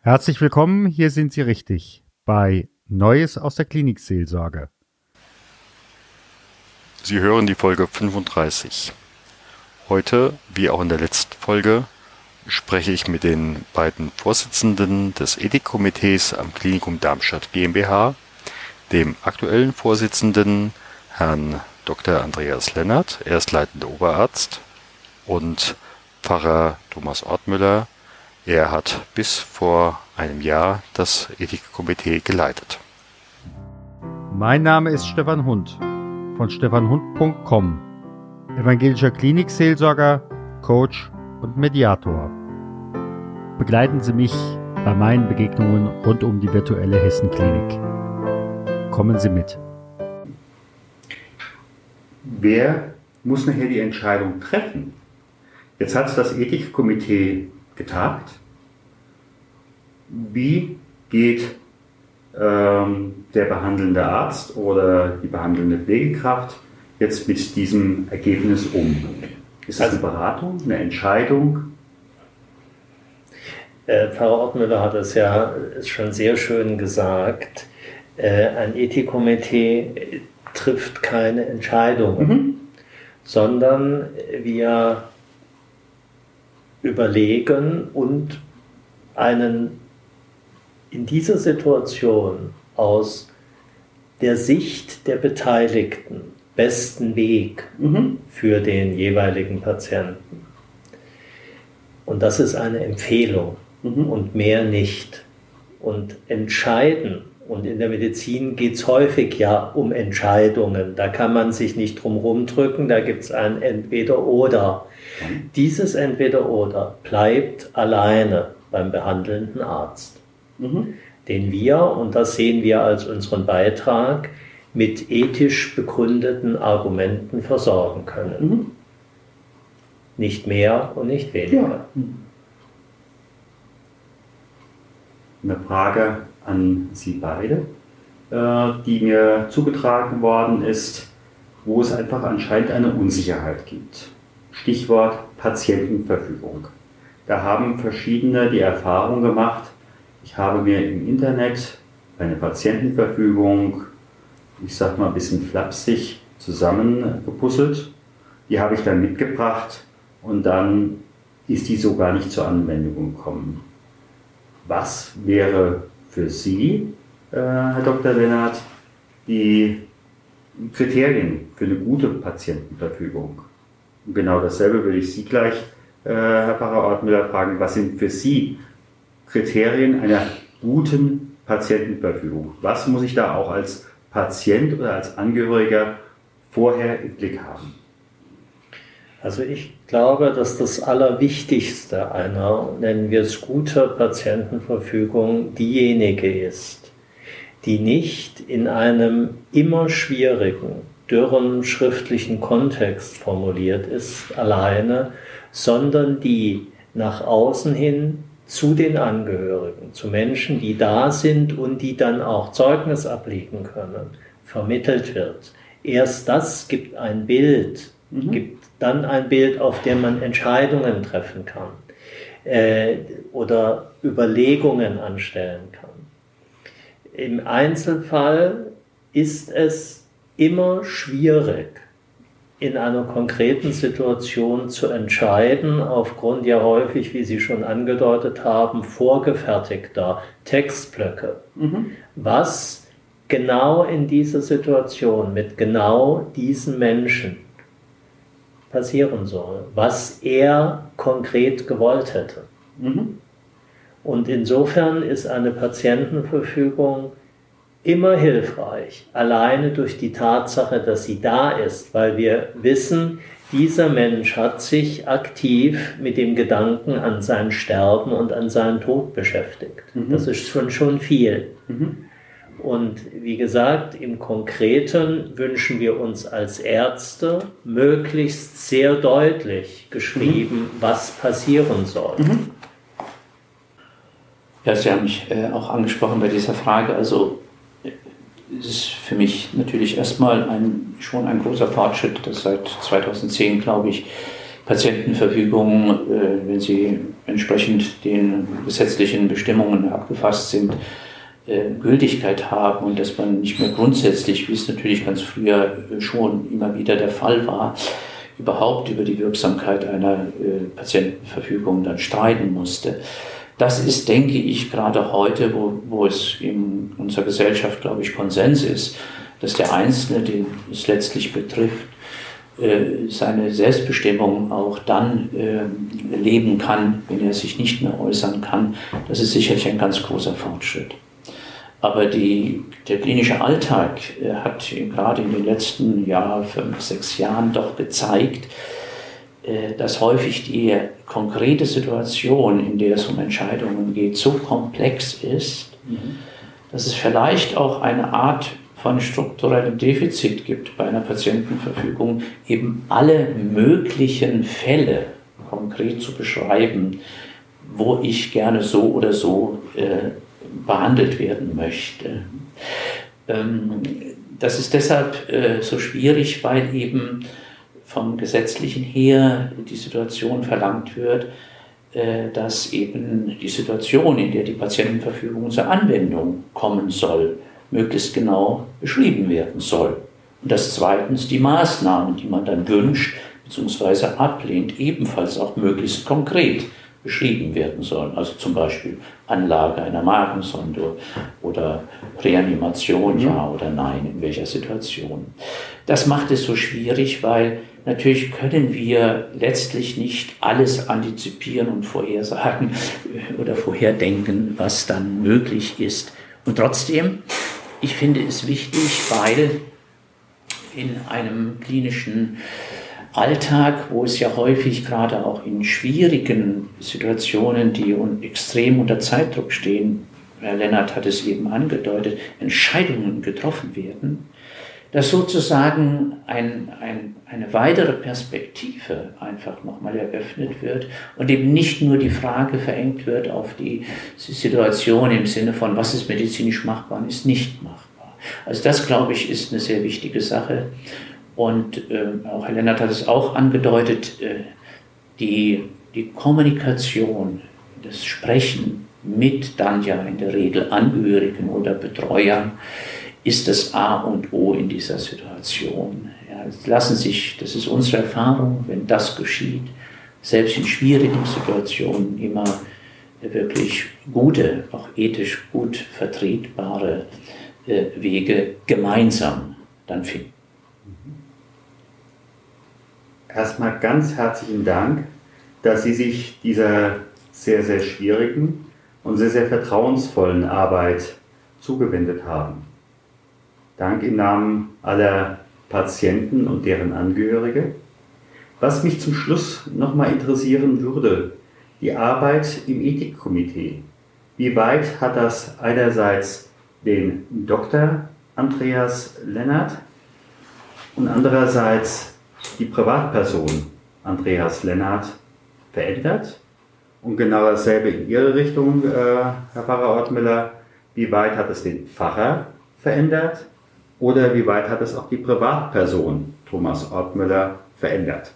Herzlich willkommen, hier sind Sie richtig bei Neues aus der Klinikseelsorge. Sie hören die Folge 35. Heute, wie auch in der letzten Folge, spreche ich mit den beiden Vorsitzenden des Ethikkomitees am Klinikum Darmstadt GmbH, dem aktuellen Vorsitzenden Herrn Dr. Andreas Lennart, er ist leitender Oberarzt, und Pfarrer Thomas Ortmüller, er hat bis vor einem Jahr das Ethikkomitee geleitet. Mein Name ist Stefan Hund von stefanhund.com, evangelischer Klinikseelsorger, Coach und Mediator. Begleiten Sie mich bei meinen Begegnungen rund um die virtuelle Hessenklinik. Kommen Sie mit. Wer muss nachher die Entscheidung treffen? Jetzt hat das Ethikkomitee getagt. Wie geht ähm, der behandelnde Arzt oder die behandelnde Pflegekraft jetzt mit diesem Ergebnis um? Ist das eine Beratung, eine Entscheidung? Äh, Pfarrer Ortmüller hat es ja schon sehr schön gesagt. Äh, ein Ethikkomitee trifft keine Entscheidungen, mhm. sondern wir überlegen und einen in dieser Situation aus der Sicht der Beteiligten besten Weg mhm. für den jeweiligen Patienten. Und das ist eine Empfehlung mhm. und mehr nicht. Und entscheiden, und in der Medizin geht es häufig ja um Entscheidungen, da kann man sich nicht drum rumdrücken, da gibt es ein Entweder-Oder. Dieses Entweder-Oder bleibt alleine beim behandelnden Arzt, mhm. den wir, und das sehen wir als unseren Beitrag, mit ethisch begründeten Argumenten versorgen können. Mhm. Nicht mehr und nicht weniger. Ja. Eine Frage an Sie beide, äh, die mir zugetragen worden ist, wo es einfach anscheinend eine Unsicherheit gibt. Stichwort Patientenverfügung. Da haben verschiedene die Erfahrung gemacht, ich habe mir im Internet eine Patientenverfügung, ich sag mal ein bisschen flapsig, zusammengepuzzelt. Die habe ich dann mitgebracht und dann ist die so gar nicht zur Anwendung gekommen. Was wäre für Sie, äh, Herr Dr. Lennart, die Kriterien für eine gute Patientenverfügung? Genau dasselbe will ich Sie gleich, äh, Herr Pfarrer Ortmüller, fragen. Was sind für Sie Kriterien einer guten Patientenverfügung? Was muss ich da auch als Patient oder als Angehöriger vorher im Blick haben? Also ich glaube, dass das Allerwichtigste einer, nennen wir es gute Patientenverfügung, diejenige ist, die nicht in einem immer schwierigen dürren schriftlichen Kontext formuliert ist, alleine, sondern die nach außen hin zu den Angehörigen, zu Menschen, die da sind und die dann auch Zeugnis ablegen können, vermittelt wird. Erst das gibt ein Bild, mhm. gibt dann ein Bild, auf dem man Entscheidungen treffen kann äh, oder Überlegungen anstellen kann. Im Einzelfall ist es immer schwierig, in einer konkreten Situation zu entscheiden, aufgrund ja häufig, wie Sie schon angedeutet haben, vorgefertigter Textblöcke, mhm. was genau in dieser Situation mit genau diesen Menschen passieren soll, was er konkret gewollt hätte. Mhm. Und insofern ist eine Patientenverfügung immer hilfreich, alleine durch die Tatsache, dass sie da ist, weil wir wissen, dieser Mensch hat sich aktiv mit dem Gedanken an sein Sterben und an seinen Tod beschäftigt. Mhm. Das ist schon, schon viel. Mhm. Und wie gesagt, im Konkreten wünschen wir uns als Ärzte möglichst sehr deutlich geschrieben, mhm. was passieren soll. Mhm. Ja, Sie haben mich äh, auch angesprochen bei dieser Frage. Also ist für mich natürlich erstmal ein, schon ein großer Fortschritt, dass seit 2010, glaube ich, Patientenverfügungen, äh, wenn sie entsprechend den gesetzlichen Bestimmungen abgefasst sind, äh, Gültigkeit haben und dass man nicht mehr grundsätzlich, wie es natürlich ganz früher äh, schon immer wieder der Fall war, überhaupt über die Wirksamkeit einer Patientenverfügung dann streiten musste. Das ist, denke ich, gerade heute, wo, wo es in unserer Gesellschaft, glaube ich, Konsens ist, dass der Einzelne, den es letztlich betrifft, äh, seine Selbstbestimmung auch dann äh, leben kann, wenn er sich nicht mehr äußern kann, das ist sicherlich ein ganz großer Fortschritt. Aber die, der klinische Alltag äh, hat gerade in den letzten Jahr, fünf, sechs Jahren doch gezeigt, dass häufig die konkrete Situation, in der es um Entscheidungen geht, so komplex ist, mhm. dass es vielleicht auch eine Art von strukturellem Defizit gibt bei einer Patientenverfügung, eben alle möglichen Fälle konkret zu beschreiben, wo ich gerne so oder so äh, behandelt werden möchte. Ähm, das ist deshalb äh, so schwierig, weil eben vom Gesetzlichen her die Situation verlangt wird, äh, dass eben die Situation, in der die Patientenverfügung zur Anwendung kommen soll, möglichst genau beschrieben werden soll. Und dass zweitens die Maßnahmen, die man dann wünscht bzw. ablehnt, ebenfalls auch möglichst konkret beschrieben werden sollen. Also zum Beispiel Anlage einer Magensonde oder Reanimation, ja mhm. oder nein, in welcher Situation. Das macht es so schwierig, weil natürlich können wir letztlich nicht alles antizipieren und vorhersagen oder vorherdenken, was dann möglich ist. Und trotzdem ich finde es wichtig, weil in einem klinischen Alltag, wo es ja häufig gerade auch in schwierigen Situationen, die extrem unter Zeitdruck stehen, Herr Lennart hat es eben angedeutet, Entscheidungen getroffen werden, dass sozusagen ein, ein, eine weitere Perspektive einfach nochmal eröffnet wird und eben nicht nur die Frage verengt wird auf die Situation im Sinne von, was ist medizinisch machbar und ist nicht machbar. Also das, glaube ich, ist eine sehr wichtige Sache. Und äh, auch Herr Lennart hat es auch angedeutet, äh, die, die Kommunikation, das Sprechen mit dann ja in der Regel Angehörigen oder Betreuern, ist das A und O in dieser Situation. Ja, lassen sich, das ist unsere Erfahrung, wenn das geschieht, selbst in schwierigen Situationen immer wirklich gute, auch ethisch gut vertretbare äh, Wege gemeinsam dann finden. Erstmal ganz herzlichen Dank, dass Sie sich dieser sehr, sehr schwierigen und sehr, sehr vertrauensvollen Arbeit zugewendet haben. Dank im Namen aller Patienten und deren Angehörige. Was mich zum Schluss nochmal interessieren würde, die Arbeit im Ethikkomitee. Wie weit hat das einerseits den Dr. Andreas Lennart und andererseits die Privatperson Andreas Lennart verändert? Und genau dasselbe in Ihre Richtung, äh, Herr Pfarrer Ortmüller. Wie weit hat es den Pfarrer verändert? Oder wie weit hat es auch die Privatperson Thomas Ortmüller verändert?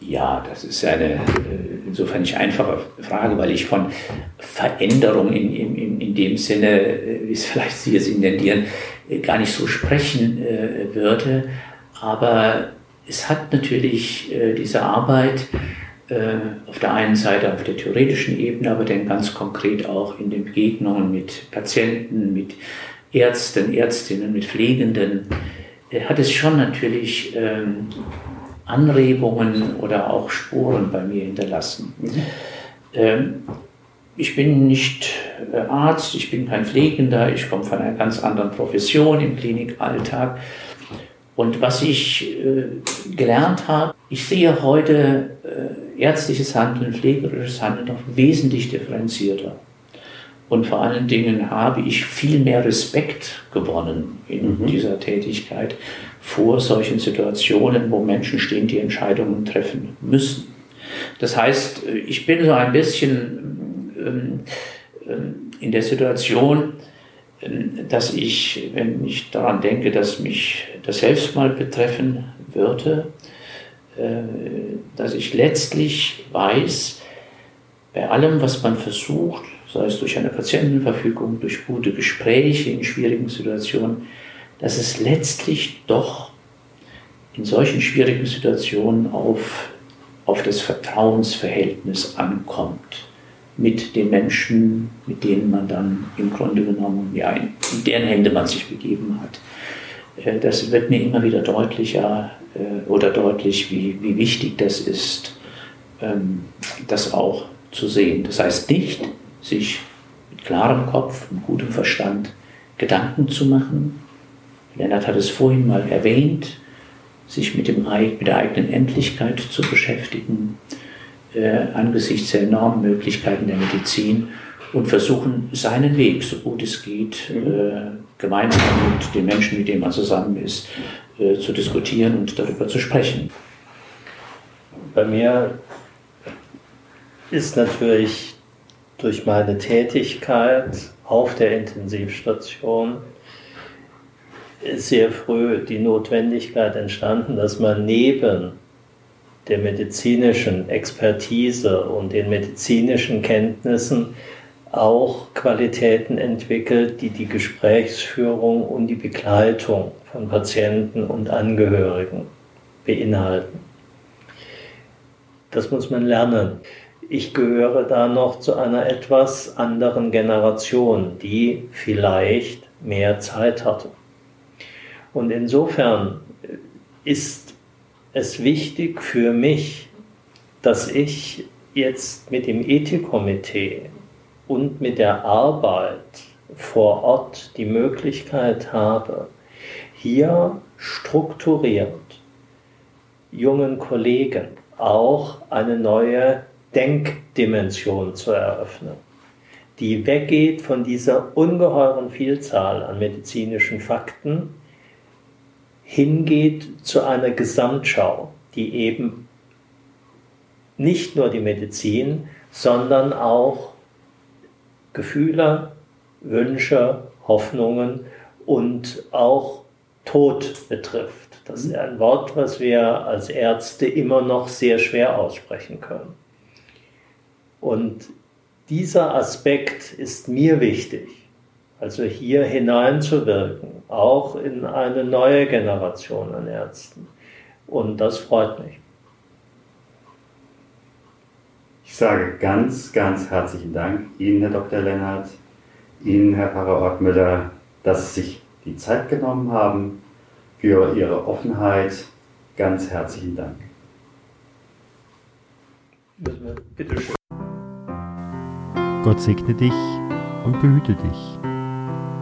Ja, das ist eine äh, insofern nicht einfache Frage, weil ich von Veränderung in, in, in dem Sinne, äh, wie es vielleicht Sie jetzt intendieren, gar nicht so sprechen würde. Aber es hat natürlich diese Arbeit äh, auf der einen Seite auf der theoretischen Ebene, aber dann ganz konkret auch in den Begegnungen mit Patienten, mit Ärzten, Ärztinnen, mit Pflegenden, äh, hat es schon natürlich ähm, Anregungen oder auch Spuren bei mir hinterlassen. Mhm. Ähm, ich bin nicht äh, Arzt, ich bin kein Pflegender, ich komme von einer ganz anderen Profession im Klinikalltag. Und was ich äh, gelernt habe, ich sehe heute äh, ärztliches Handeln, pflegerisches Handeln noch wesentlich differenzierter. Und vor allen Dingen habe ich viel mehr Respekt gewonnen in mhm. dieser Tätigkeit vor solchen Situationen, wo Menschen stehen, die Entscheidungen treffen müssen. Das heißt, äh, ich bin so ein bisschen ähm, in der Situation, dass ich, wenn ich daran denke, dass mich das selbst mal betreffen würde, äh, dass ich letztlich weiß, bei allem, was man versucht, sei es durch eine Patientenverfügung, durch gute Gespräche in schwierigen Situationen, dass es letztlich doch in solchen schwierigen Situationen auf, auf das Vertrauensverhältnis ankommt mit den Menschen, mit denen man dann im Grunde genommen, ja, in deren Hände man sich begeben hat. Äh, das wird mir immer wieder deutlicher äh, oder deutlich, wie, wie wichtig das ist, ähm, das auch zu sehen. Das heißt nicht, sich mit klarem Kopf und gutem Verstand Gedanken zu machen. Lennart hat es vorhin mal erwähnt, sich mit, dem, mit der eigenen Endlichkeit zu beschäftigen, äh, angesichts der enormen Möglichkeiten der Medizin und versuchen, seinen Weg, so gut es geht, äh, gemeinsam mit den Menschen, mit denen man zusammen ist, äh, zu diskutieren und darüber zu sprechen. Bei mir ist natürlich durch meine Tätigkeit auf der Intensivstation sehr früh die Notwendigkeit entstanden, dass man neben der medizinischen Expertise und den medizinischen Kenntnissen auch Qualitäten entwickelt, die die Gesprächsführung und die Begleitung von Patienten und Angehörigen beinhalten. Das muss man lernen. Ich gehöre da noch zu einer etwas anderen Generation, die vielleicht mehr Zeit hatte. Und insofern ist es wichtig für mich, dass ich jetzt mit dem Ethikkomitee und mit der Arbeit vor Ort die Möglichkeit habe, hier strukturiert jungen Kollegen auch eine neue Denkdimension zu eröffnen, die weggeht von dieser ungeheuren Vielzahl an medizinischen Fakten, hingeht zu einer Gesamtschau, die eben nicht nur die Medizin, sondern auch Gefühle, Wünsche, Hoffnungen und auch Tod betrifft. Das ist ein Wort, was wir als Ärzte immer noch sehr schwer aussprechen können. Und dieser Aspekt ist mir wichtig, also hier hineinzuwirken auch in eine neue Generation an Ärzten. Und das freut mich. Ich sage ganz, ganz herzlichen Dank Ihnen, Herr Dr. Lennart, Ihnen, Herr Pfarrer Ortmüller, dass Sie sich die Zeit genommen haben für Ihre Offenheit. Ganz herzlichen Dank. Bitte schön. Gott segne dich und behüte dich.